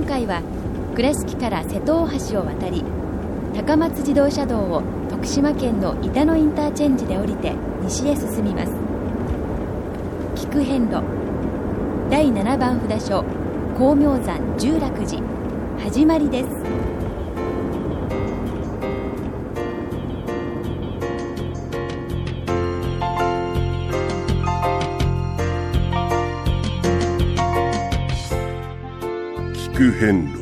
今回は倉敷から瀬戸大橋を渡り高松自動車道を徳島県の板野インターチェンジで降りて西へ進みます。菊遍路第7番札所光明山十楽寺始まりです。遍路。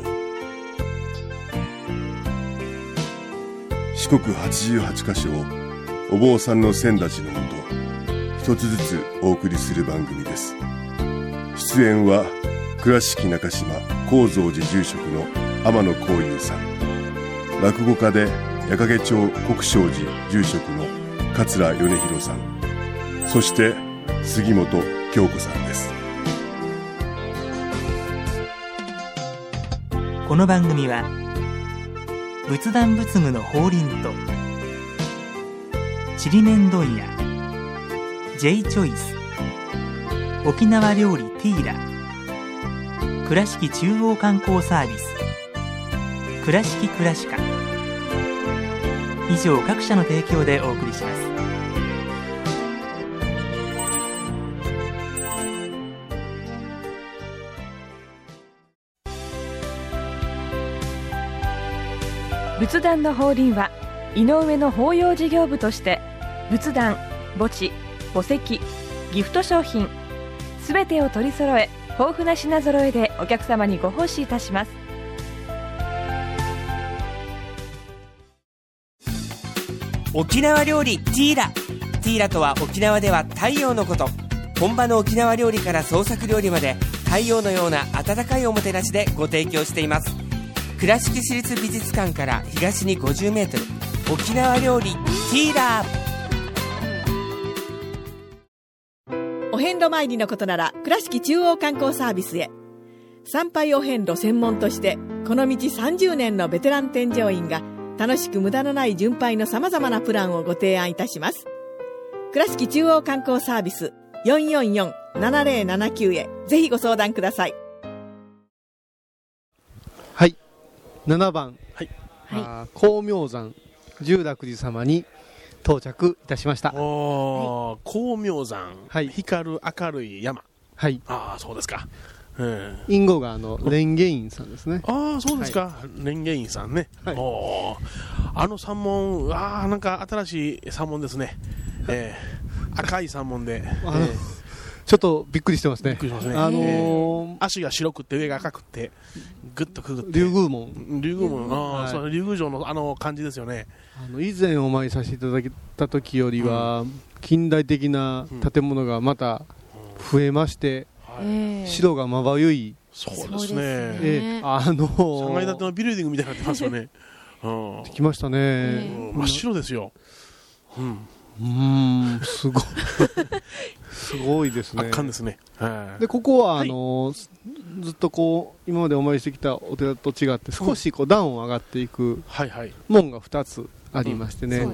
四国88カ所をお坊さんの先立ちのもと一つずつお送りする番組です。出演は倉敷中島高蔵寺住職の天野幸雄さん。落語家で矢掛町国商寺住職の桂米広さん。そして杉本京子さんです。この番組は仏壇仏具の法輪とちりめん問屋 J チョイス沖縄料理ティーラ倉敷中央観光サービス倉敷倉歯科以上各社の提供でお送りします。仏壇の法輪は井上の法要事業部として仏壇墓地墓石ギフト商品すべてを取り揃え豊富な品揃えでお客様にご奉仕いたします。沖縄料理ティーラ。ティーラとは沖縄では太陽のこと。本場の沖縄料理から創作料理まで太陽のような温かいおもてなしでご提供しています。倉敷市立美術館から東に 50m 沖縄料理ティーラー。お遍路参りのことなら倉敷中央観光サービスへ。参拝お遍路専門としてこの道30年のベテラン添乗員が楽しく無駄のない巡拝のさまざまなプランをご提案いたします。倉敷中央観光サービス444-7079へ。ぜひご相談ください。7番、はい。あー光明山十楽寺様に到着いたしました。おー光明山、はい。光る明るい山。はい。ああそうですか、うん、隠語があの蓮華院さんですね。ああそうですか、蓮華院さんね、はい。おー。あの山門ああなんか新しい山門ですね、えー赤い山門で、えーちょっとびっくりしてますね。びっくりしますね。あのー足が白くって上が赤くってぐっとくぐって。竜宮門。竜宮門。ああ、はい。そう竜宮城のあの感じですよね。あの以前お参りさせていただいた時よりは、近代的な建物がまた増えまして、はい。白がまばゆい、そうですね。ええあの3階建てー、のビルディングみたいになってますよね、うん。来ましたね、え真っ白ですよ、うん、うーん。すごいすごいですね。圧巻ですね、はい。でここはあはい。ずっとこう今までお参りしてきたお寺と違って少しこう段を上がっていくはいはい、門が2つありましてね、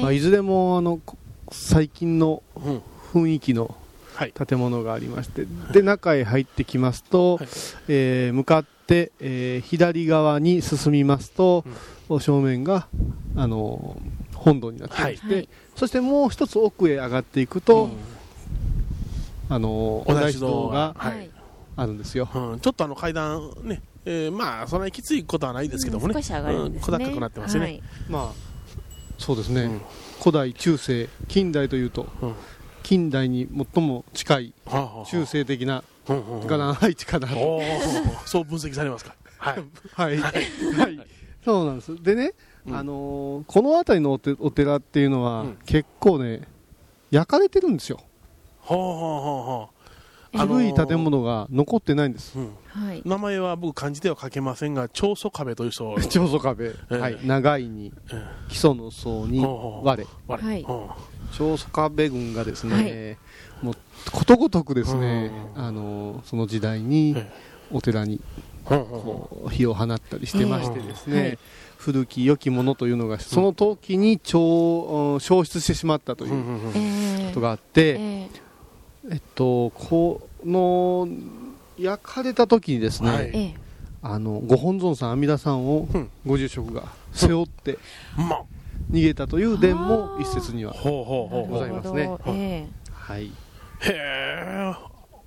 まあ、いずれもあのこ最近のうん、雰囲気のはい。建物がありましてで中へ入ってきますと、はい。えー向かって、えー左側に進みますと、正面があのー本堂になっていて、はい。そしてもう一つ奥へ上がっていくと、うんあのーおお大大師堂がははい。い、あるんですよ。うん、ちょっとあの階段ね、えーまあそんなにきついことはないですけどもね、少し上がるんですね、うん小高くなってますね、はい。まあそうですね、うん。古代中世近代というと、うん。近代に最も近い中世的なうんうんうん。がな配置かなと、そう分析されますか？はい。はい、はい、そうなんです。でね、うん。あのーこの辺りのおてお寺っていうのは、うん。結構ね焼かれてるんですよほうほうほ古い建物が残ってないんです、うん、はい。名前は僕漢字では書けませんが長祖壁という人。長祖壁、えはい、長いにえ基礎の層に我。長祖壁軍がですね、はい。もうことごとくですね、うん。あのその時代にえお寺にこう火を放ったりしてましてですね、古き良きものというのがその時に超消失してしまったということがあって、ええっとこの焼かれた時にですね、はい。ええ。あのご本尊さん阿弥陀さんをうん。ご住職が背負ってま逃げたという伝も一説にはございますね。はい。へえ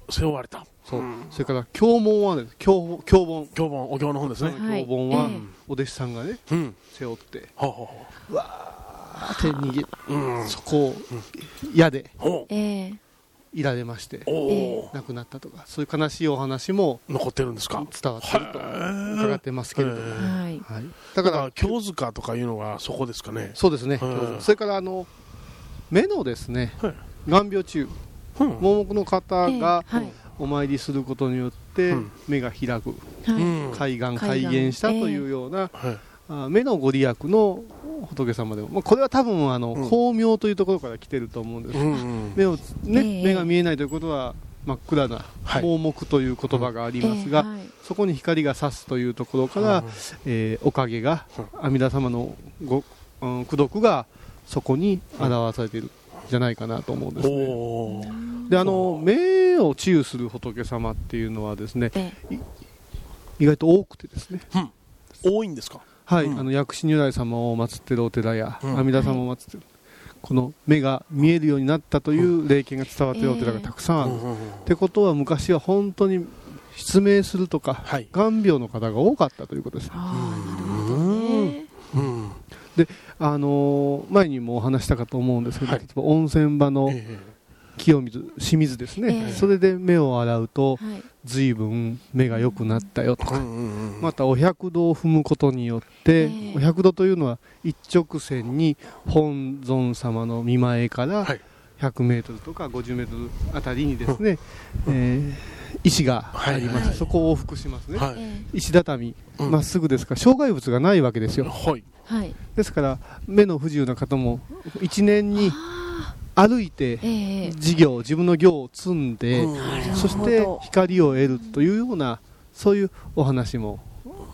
背負われた。そう、ん。それから経文はね経経本。教本お経の本ですね。はい。経本はええ。お弟子さんがねうん。背負ってほうほうほあーって逃げううん。そこを矢で。ほうえええいられまして亡くなったとかそういう悲しいお話も残ってるんですか？伝わってると伺ってますけれども、はい。はい、だからら京塚とかいうのがそこですかね？そうですね、うんそれからあの目のですねはい。眼病中うん。盲目の方がお参りすることによってうん。目が開く、はい。うん。開眼開開眼眼したというような、はいあ目のご利益の仏様でも、まあ、これは多分あの、うん。光明というところから来てると思うんです、うんうん。目をね、ええ。目が見えないということは真っ暗なはい。盲目という言葉がありますが、ええはい。そこに光が差すというところから、えーおかげが阿弥陀様のご、うん、功徳がそこに表されているんじゃないかなと思うんですね。であの目を治癒する仏様っていうのはですねえ意外と多くてですね、多いんですか？はいうん。あの薬師如来様を祀ってるお寺や、うん。阿弥陀様を祀ってる、この目が見えるようになったという霊験が伝わっているお寺がたくさんある。ってことは昔は本当に失明するとか、はい。眼病の方が多かったということです。ああのー前にもお話したかと思うんですけど、はい。例えば温泉場のえ清水、清水ですね、ええ。それで目を洗うと、はい。随分目が良くなったよとか、えうんうんうん。またお百度を踏むことによって、ええ。お百度というのは一直線に本尊様の見前からはい。100メートルとか50メートルあたりにですね、えー石がありまして、はい。そこを往復しますね、はい。え石畳、うん。まっすぐですから障害物がないわけですよ。はい。ですから目の不自由な方も一年にあ歩いてええ事業自分の業を積んで、うん。そして光を得るというようなそういうお話も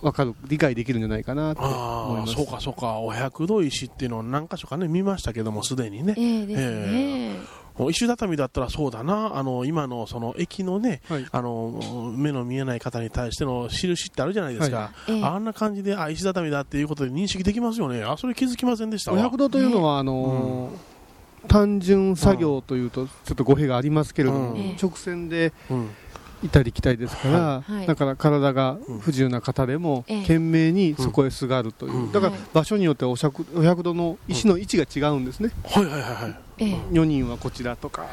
分かる理解できるんじゃないかなと思いああます。そうかそうか。お百度石っていうのは何箇所かね見ましたけどもすでにね。ええですね。石畳だったらそうだな。あの今のその駅のねはい。あの目の見えない方に対しての印ってあるじゃないですか、はええ。あんな感じであ石畳だっていうことで認識できますよね。あそれ気づきませんでしたおわ百度というのはあのー単純作業というとちょっと語弊がありますけれども、直線でうん。いたり来たりですから、だから体が不自由な方でもええ。懸命にそこへすがるという、うん。だからはい。場所によってお百お百度の石の位置が違うんですね、はいはいはいはい。ええ。4人はこちらとか。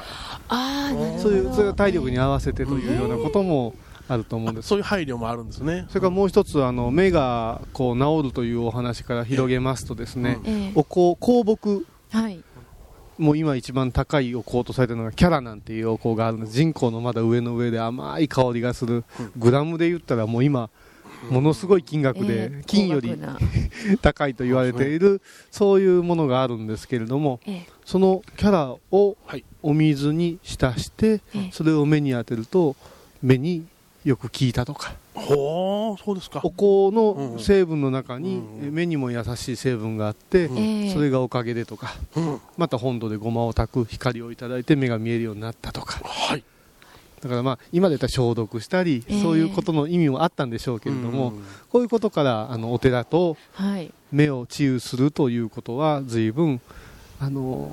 ああなるほど。そういうそれが体力に合わせてというようなこともあると思うんです。そういう配慮もあるんですね。それからもう一つあの目がこう治るというお話から広げますとですね、ええ。お香香木はいもう今一番高いお香とされてるのがキャラなんていうお香があるんです。人口のまだ上の上で甘い香りがする。グラムで言ったらもう今ものすごい金額えでえ金より高い。と言われているそういうものがあるんですけれどもええ。そのキャラをはいお水に浸してええ。それを目に当てると目によく効いたとかほうそうですか。お香の成分の中に目にも優しい成分があってそれがおかげでとかうん。また本土でごまを炊く光をいただいて目が見えるようになったとか。はい。だからまあ今で言ったら消毒したりええ。そういうことの意味もあったんでしょうけれどもうん。こういうことからあのお寺とはい。目を治癒するということは随分あの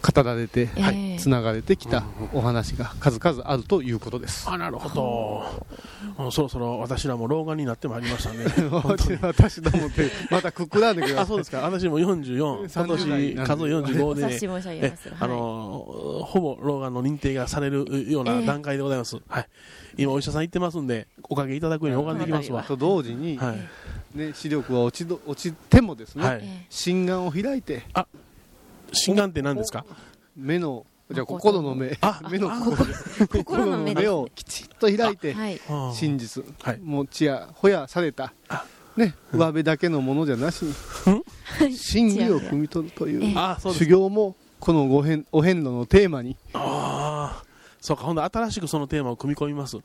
ー語られてええ。つながれてきたお話が数々あるということです。あなるほど。もうそろそろ私らも老眼になってまいりましたね。本当に。私どもってまたくくらんでください。あそうですか。私も44今30代なんで。年数え45で、お察し申し上げえますあのほぼ老眼の認定がされるような段階でございます、はい、今お医者さん行ってますんでおかげいただくように拝んできますわ。と同時に、はい、ね、視力は落ちど落ちてもですね、はい。ええ。心眼を開いて心眼って何ですか？目のじゃあ心の目。あ 目のあ心の目。をきちっと開いてはい。真実、はい。もうちやほやされた。あ。ね上辺だけのものじゃなし。に真理を汲み取るという。修行もこのご遍お遍路のテーマに。ああそうかほんで新しくそのテーマを組み込みます。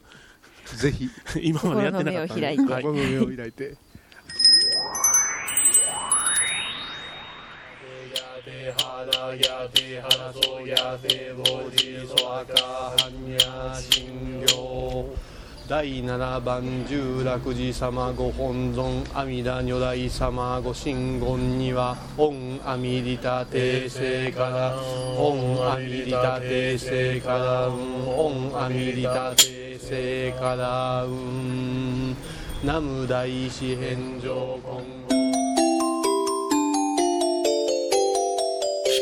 ぜひ。今までやってなかったんで心の目を開いてはい心の目を開いて第7番十楽寺様ご本尊阿弥陀如来様ご神言には御阿弥利他帝聖から御阿弥利他帝聖から御阿弥利他帝聖から南無大師返上今後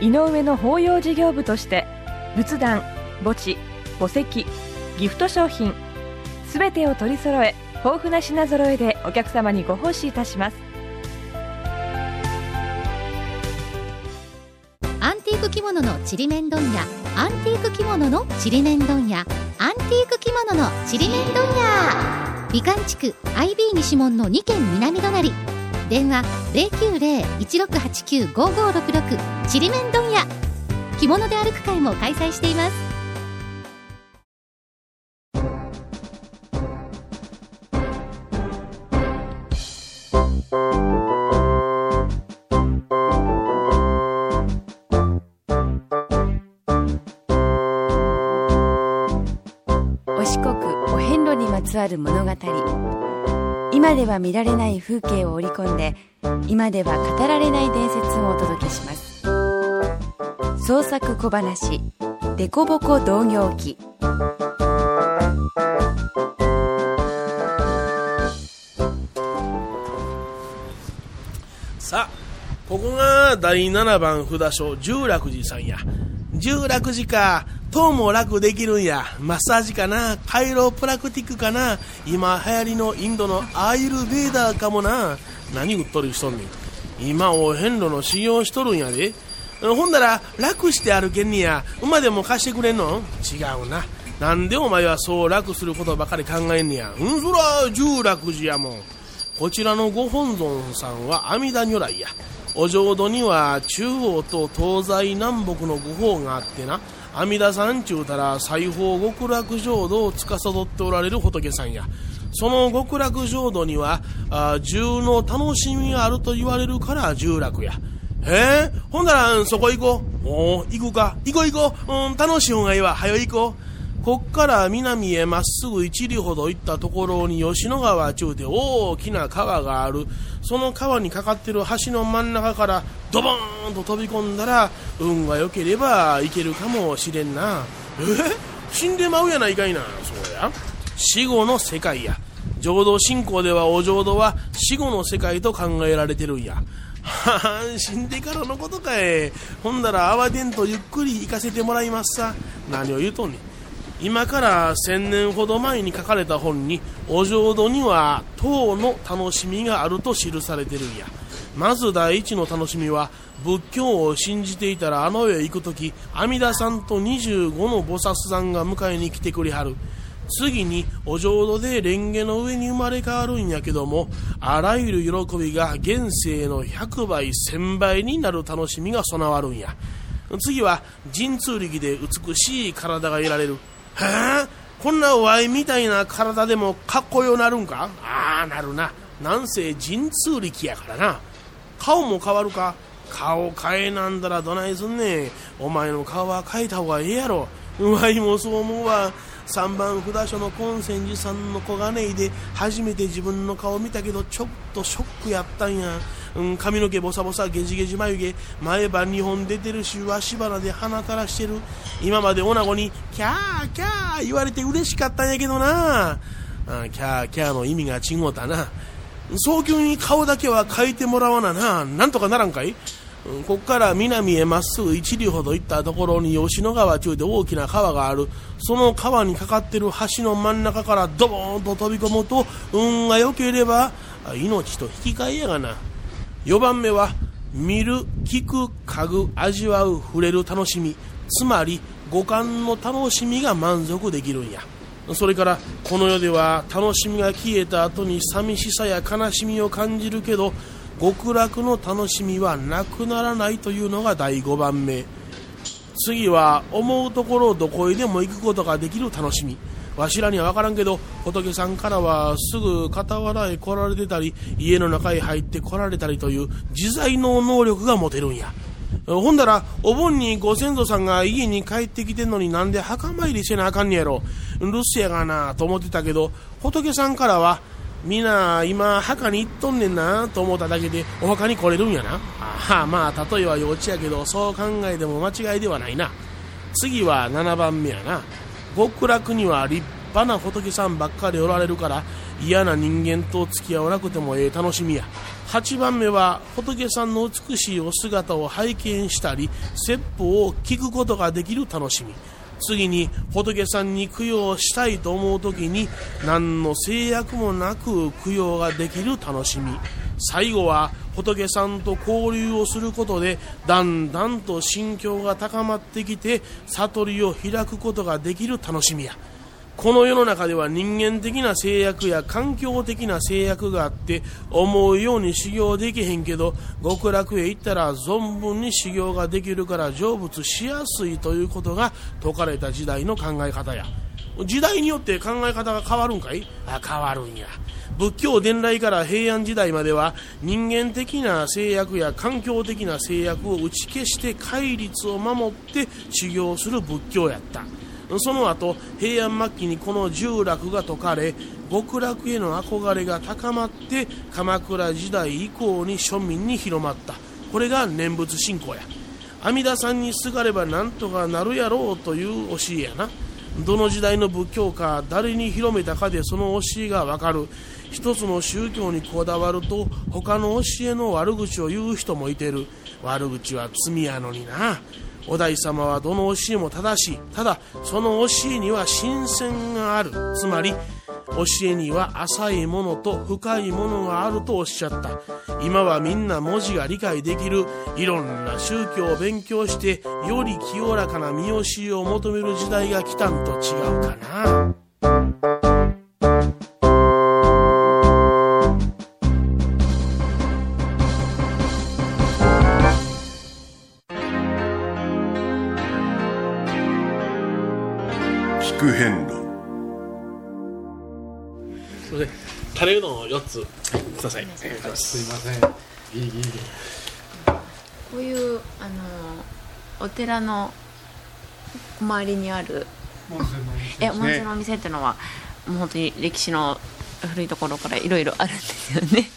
井上の法要事業部として仏壇墓地墓石ギフト商品すべてを取り揃え豊富な品揃えでお客様にご奉仕いたします。アンティーク着物のちりめん問屋アンティーク着物のちりめん問屋アンティーク着物のちりめん問屋。美観地区 IB 西門の2軒南隣電話090-1689-5566ちりめん問屋。着物で歩く会も開催しています。今では見られない風景を織り込んで今では語られない伝説をお届けします。創作小話「デコボコ同業記」さあここが第7番札所十楽寺さんや。十楽寺か。とも楽できるんや。マッサージかな。カイロプラクティックかな。今流行りのインドのアイルベーダーかもな。何売っとるしとんねん。今お遍路の修行しとるんやで。ほんだら楽して歩けんにや。馬でも貸してくれんの？違うな。なんでお前はそう楽することばかり考えんねや。うんそら十楽寺やもん。こちらのご本尊さんは阿弥陀如来や。お浄土には中央と東西南北の御法があってな。阿弥陀さんちゅうたら西方極楽浄土を司っておられる仏さんや。その極楽浄土にはあ十の楽しみがあると言われるから十楽や。へえ、ほんならそこ行こう。おお行くか？行こう行こう、うん、楽しい方がいいわ。早行こう。こっから南へまっすぐ一里ほど行ったところに吉野川中で大きな川がある。その川にかかってる橋の真ん中からドボーンと飛び込んだら運が良ければ行けるかもしれんな。え？死んでまうやないかいな。そうや。死後の世界や。浄土信仰ではお浄土は死後の世界と考えられてるんや。はは死んでからのことかい。ほんだら慌てんとゆっくり行かせてもらいますさ。何を言うとんねん。今から1000年ほど前に書かれた本にお浄土には唐の楽しみがあると記されてるんや。まず第一の楽しみは仏教を信じていたらあの世へ行く時阿弥陀さんと25の菩薩さんが迎えに来てくれはる。次にお浄土で蓮華の上に生まれ変わるんやけどもあらゆる喜びが現世の100倍1000倍になる楽しみが備わるんや。次は神通力で美しい体が得られる。へえこんなワイみたいな体でもかっこよなるんか？ああなるな。なんせ神通力やからな。顔も変わるか？顔変えなんだらどないすんねお前の顔は変えた方がええやろ。わいもそう思うわ。3番札所の金泉寺さんの小金井で初めて自分の顔見たけどちょっとショックやったんや、うん、髪の毛ボサボサゲジゲジ眉毛前歯2本出てるしわし鼻で鼻垂らしてる。今まで女子にキャーキャー言われて嬉しかったんやけどな。あキャーキャーの意味が違うたな。早急に顔だけは変えてもらわなな。なんとかならんかい？こっから南へまっすぐ一里ほど行ったところに吉野川中で大きな川がある。その川にかかってる橋の真ん中からドボーンと飛び込むと運が良ければ命と引き換えやがな。4番目は見る聞く嗅ぐ味わう触れる楽しみ。つまり五感の楽しみが満足できるんや。それからこの世では楽しみが消えた後に寂しさや悲しみを感じるけど極楽の楽しみはなくならないというのが第5番目。次は思うところどこへでも行くことができる楽しみ。わしらには分からんけど仏さんからはすぐ傍らへ来られてたり家の中へ入って来られたりという自在の能力が持てるんや。ほんだらお盆にご先祖さんが家に帰ってきてんのになんで墓参りせなあかんねやろ。留守やがなと思ってたけど仏さんからはみな今墓に行っとんねんなと思っただけでお墓に来れるんやな。あまあ例えは幼稚やけどそう考えても間違いではないな。次は7番目やな。極楽には立派な仏さんばっかりおられるから嫌な人間と付き合わなくてもええ楽しみや。8番目は仏さんの美しいお姿を拝見したり説法を聞くことができる楽しみ。次に仏さんに供養したいと思う時に何の制約もなく供養ができる楽しみ。最後は仏さんと交流をすることでだんだんと心境が高まってきて悟りを開くことができる楽しみや。この世の中では人間的な制約や環境的な制約があって思うように修行できへんけど極楽へ行ったら存分に修行ができるから成仏しやすいということが説かれた時代の考え方や。時代によって考え方が変わるんかい？あ変わるんや。仏教伝来から平安時代までは人間的な制約や環境的な制約を打ち消して戒律を守って修行する仏教やった。その後平安末期にこの重楽が解かれ極楽への憧れが高まって鎌倉時代以降に庶民に広まった。これが念仏信仰や。阿弥陀さんにすがればなんとかなるやろうという教えやな。どの時代の仏教か誰に広めたかでその教えがわかる。一つの宗教にこだわると他の教えの悪口を言う人もいてる。悪口は罪やのにな。お大様はどの教えも正しい。ただその教えには新鮮がある。つまり教えには浅いものと深いものがあるとおっしゃった。今はみんな文字が理解できる。いろんな宗教を勉強してより清らかな見教えを求める時代が来たんと違うかな。聞く遍路。それでタレうどんを4つ。くださいすいません。ギリギリでこういうあのお寺の周りにあるえ温泉のお店っていうのはもう本当に歴史の古いところからいろいろあるんですよね。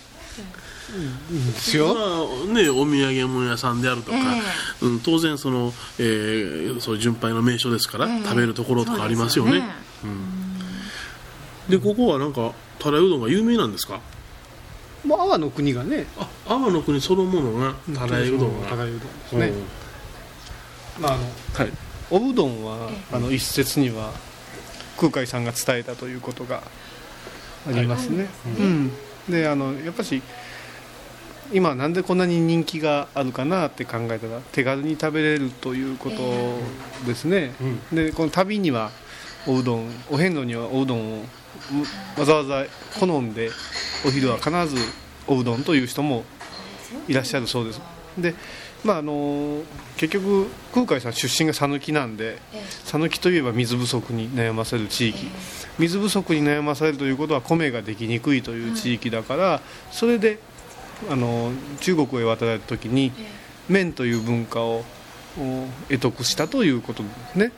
ですよ。まあね、お土産物屋さんであるとか、えうん、当然その、えーそういう巡拝の名所ですから、ええ。食べるところとかありますよね。ですでここはなんかたらいうどんが有名なんですか？もう阿波の国がね。あ阿波の国そのものがたらいうどんが。たらいうどんですね、まああのはい。おうどんはあの一説には空海さんが伝えたということがありますね、うん、であのやっぱし今なんでこんなに人気があるかなって考えたら手軽に食べれるということですね、でこの旅にはおうどんお遍路にはおうどんをわざわざ好んでお昼は必ずおうどんという人もいらっしゃるそうです。でまああの結局空海さん出身が讃岐なんで讃岐といえば水不足に悩ませる地域。水不足に悩まされるということは米ができにくいという地域だからそれであの中国へ渡られた時に麺という文化をお得得したということですね。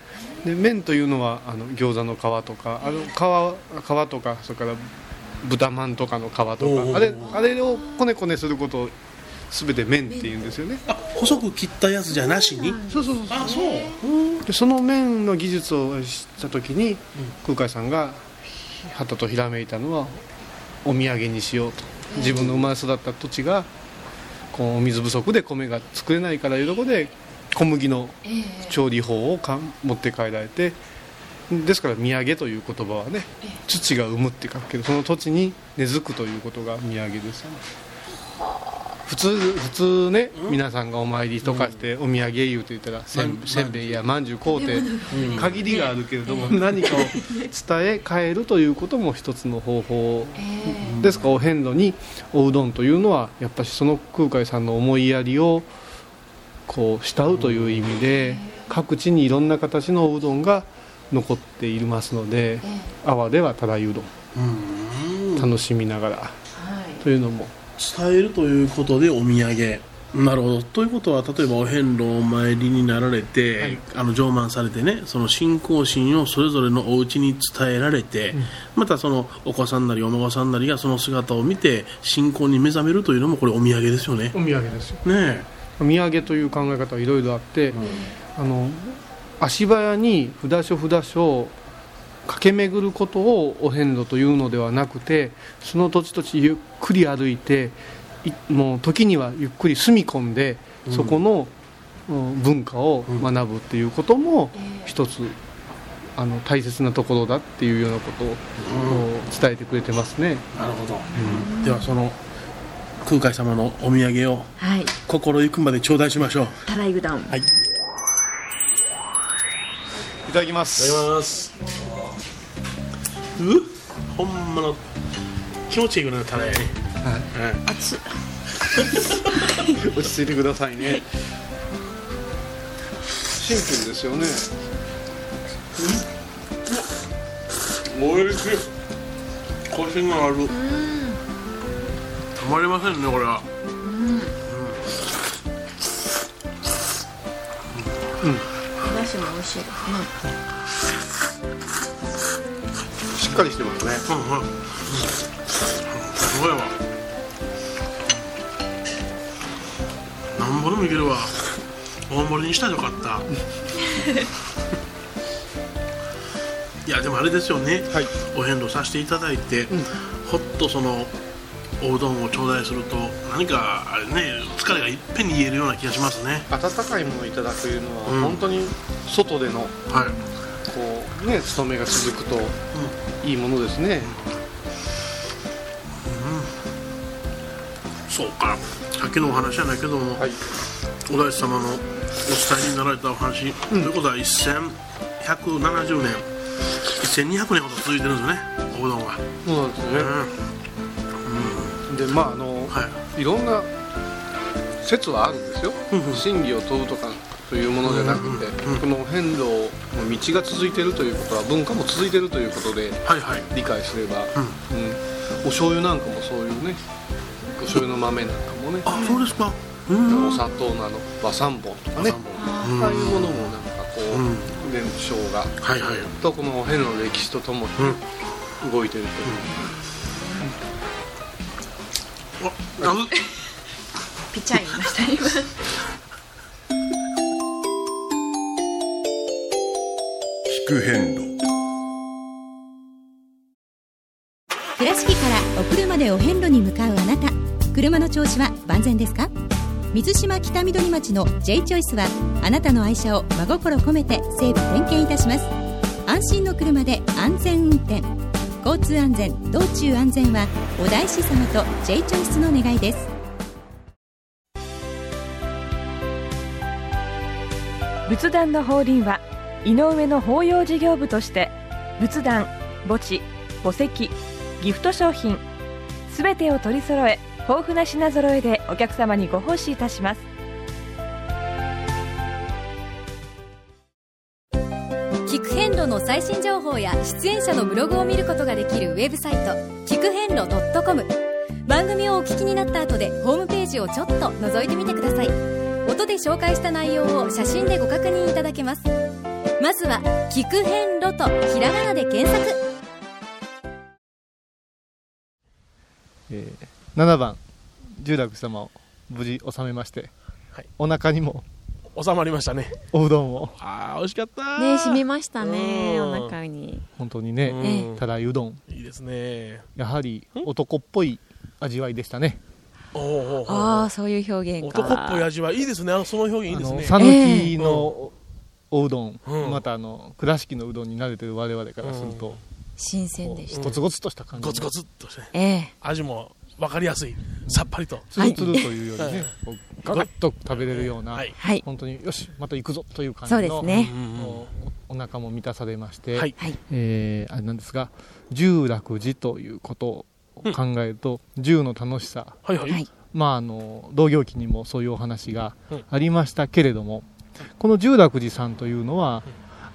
で麺というのはあの餃子の皮とかあの皮皮とかそれから豚まんとかの皮とかあれあれをこねこねすることを全て麺っていうんですよね。あ細く切ったやつじゃなしに、そうそうそうあそう。でその麺の技術を知った時に空海さんがはたとひらめいたのはお土産にしようと自分の生まれ育った土地がこう水不足で米が作れないからいうところで小麦の調理法をかん持って帰られてですから土産という言葉はね土が生むって書くけどその土地に根付くということが土産ですよね普通普通ね、皆さんがお参りとかして、お土産言うて言ったらせんせんべいやまんじゅう買うて限りがあるけれども、何かを伝え変えるということも一つの方法ですか？らお遍路におうどんというのはやっぱりその空海さんの思いやりをこう慕うという意味で各地にいろんな形のおうどんが残っていますので阿波ではただいうどん。楽しみながら。というのも伝えるということでお土産。なるほど。ということは例えばお遍路お参りになられて、あの上満されてねその信仰心をそれぞれのお家に伝えられて、またそのお子さんなりお孫さんなりがその姿を見て信仰に目覚めるというのもこれお土産ですよね。お土産ですよ。ねお土産という考え方はいろいろあって、あの足早に札所札所駆け巡ることをお遍路というのではなくてその土地土地ゆっくり歩いていもう時にはゆっくり住み込んで、そこの、うん文化を学ぶっていうことも一つあの大切なところだっていうようなことを、伝えてくれてますね。なるほど、ではその空海様のお土産をはい。心ゆくまで頂戴しましょう。たらいうどん。はい。いただきます。ただきますう？ほんまの気持ちいいぐらいのタレやね。はい。熱っ。落ち着いてくださいね。シンプルですよね。おいしい。コシがある。たまりませんねこれは。おだしも美味しいですね。しっかりしてますね。うんうん。すごいわ。なんぼでもいけるわ。大盛りにしたらよかった。いやでもあれですよね、はい。お遍路させていただいて、ほっとそのおうどんを頂戴すると何かあれね疲れがいっぺんに言えるような気がしますね。温かいものをいただくいうのは、うん。本当に外でのはいこうね勤めが続くといいものですね、そうか。さっきのお話じゃないけども、はい。お大師様のお伝えになられたお話、ということは1170年。1200年ほど続いてるんですよねおうどんは、そうなんですうん。ね、でまああの、はい。い、ろんな説はあるんですよ。うんうん。真偽を問うとかというものじゃなくて、うんうんこの遍路の道が続いているということは文化も続いているということではいはい。理解すれば、うん。うん。お醤油なんかもそういうねお醤油の豆なんかもね。あそうですか。うんお砂糖のあの。和三本とかね。あうんあいうものもなんかこう、うん。伝承が。はいはい。とこの遍路の歴史とともにうん。動いているああう ピチャイました今聞く遍路。倉敷からお車でお遍路に向かうあなた。車の調子は万全ですか？水島北緑町の J チョイスはあなたの愛車を真心込めて整備点検いたします。安心の車で安全運転。交通安全道中安全はお大師様と J チョイスの願いです。仏壇の法輪は井上の法要事業部として仏壇墓地墓石ギフト商品すべてを取り揃え豊富な品揃えでお客様にご奉仕いたします。聞く遍路の最新情報や出演者のブログを見ることができるウェブサイト聞く遍路 .com 番組をお聞きになった後でホームページをちょっと覗いてみてください。音で紹介した内容を写真でご確認いただけます。まずは「聞く遍路」とひらがなで検索。えー7番十楽様を無事収めまして、はい。お腹にも収まりましたね。おうどんを。あー美味しかった。ね染みましたねうん。お腹に。本当にね、うん。ただうどん。いいですね。やはり男っぽい味わいでしたね。おうおああそういう表現か。男っぽい味はいいですね。あのその表現いいですね。讃岐のおうどん、うん。またあの倉敷のうどんに慣れてる我々からすると、新鮮でした。ゴツゴツとした感じ。ゴツゴツっとしてね。ええ。味も分かりやすい。さっぱりと。つるつるというよりはい。ね、こうガガッと食べれるような、はい。はい。本当によしまた行くぞという感そうじのですね。おお腹も満たされまして、はい。はい。えーあれなんですが十楽寺ということを考えると、十の楽しさ。はいはい、はい。まああの同業期にもそういうお話がうん。ありましたけれども、この十楽寺さんというのは、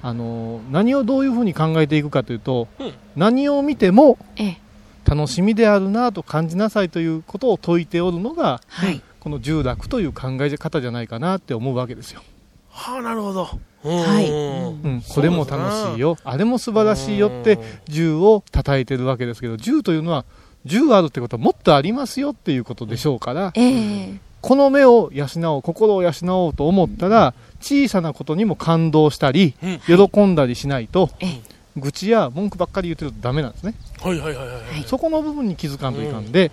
あの何をどういうふうに考えていくかというと、うん。何を見てもええ。楽しみであるなと感じなさいということを説いておるのがはい。この十楽という考え方じゃないかなって思うわけですよ。はあなるほど。はい。うん。うん、これも楽しいよ。あれも素晴らしいよって銃を叩いてるわけですけど銃というのは銃あるってことはもっとありますよっていうことでしょうから、ええ。この目を養おう心を養おうと思ったら小さなことにも感動したり、うん喜んだりしないと、ええ。愚痴や文句ばっかり言ってるとダメなんですね、はいはいはいはいそこの部分に気づかんといかんで、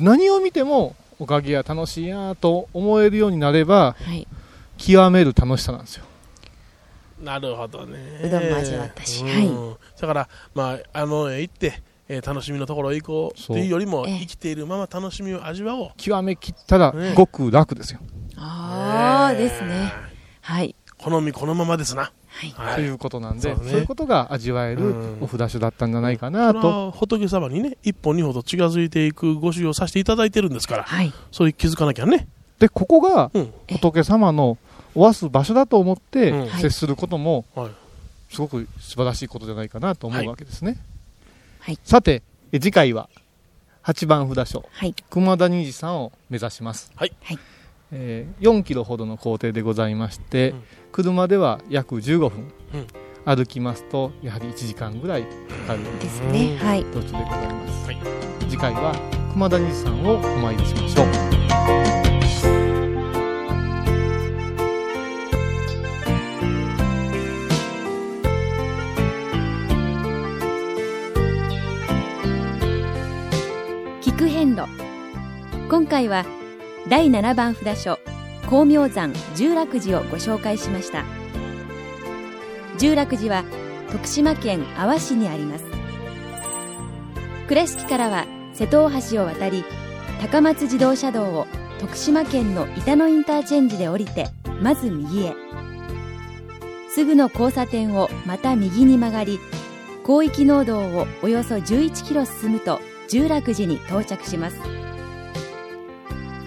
何を見てもおかげや楽しいやと思えるようになればはい。極める楽しさなんですよ。なるほどね。うどんも味わったしうん。はい。だからまああのへ行って、えー楽しみのところへ行こうっていうよりも生きているまま楽しみを味わおう。極めきったらね。ごく楽ですよ、ああですねはい。好みこのままですな。はい。はい。ということなんで、そうね。そういうことが味わえるうん。お札所だったんじゃないかそなと、れは仏様にね一歩二歩と近づいていくご修行させていただいてるんですからはい。そういう気づかなきゃね。でここがうん。仏様のおわす場所だと思ってうん。接することもはい。すごく素晴らしいことじゃないかなと思うわけですね、はい。さてえ次回は8番札所。はい。熊田虹さんを目指します、はい。はいえー4キロほどの行程でございまして、うん。車では約15分、うん。歩きますとやはり1時間ぐらいかかるですね。はい。途中でございます、はい。次回は熊田虹さんをお参りしましょう。聞く遍路。今回は第7番札所光明山十楽寺をご紹介しました。十楽寺は徳島県阿波市にあります。倉敷からは瀬戸大橋を渡り高松自動車道を徳島県の板野インターチェンジで降りてまず右へ。すぐの交差点をまた右に曲がり広域農道をおよそ11キロ進むと十楽寺に到着します。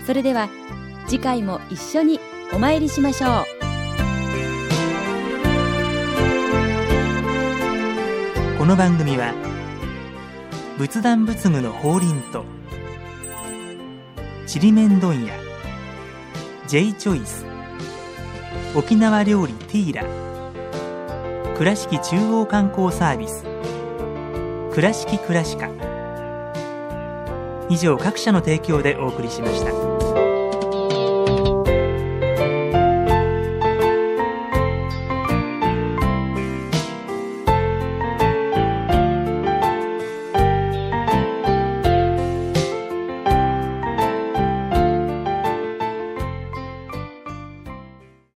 それでは次回も一緒にお参りしましょうこの番組は仏壇仏具の法輪とちりめん問屋 J チョイス沖縄料理ティーラ倉敷中央観光サービス倉敷倉歯科以上各社の提供でお送りしました。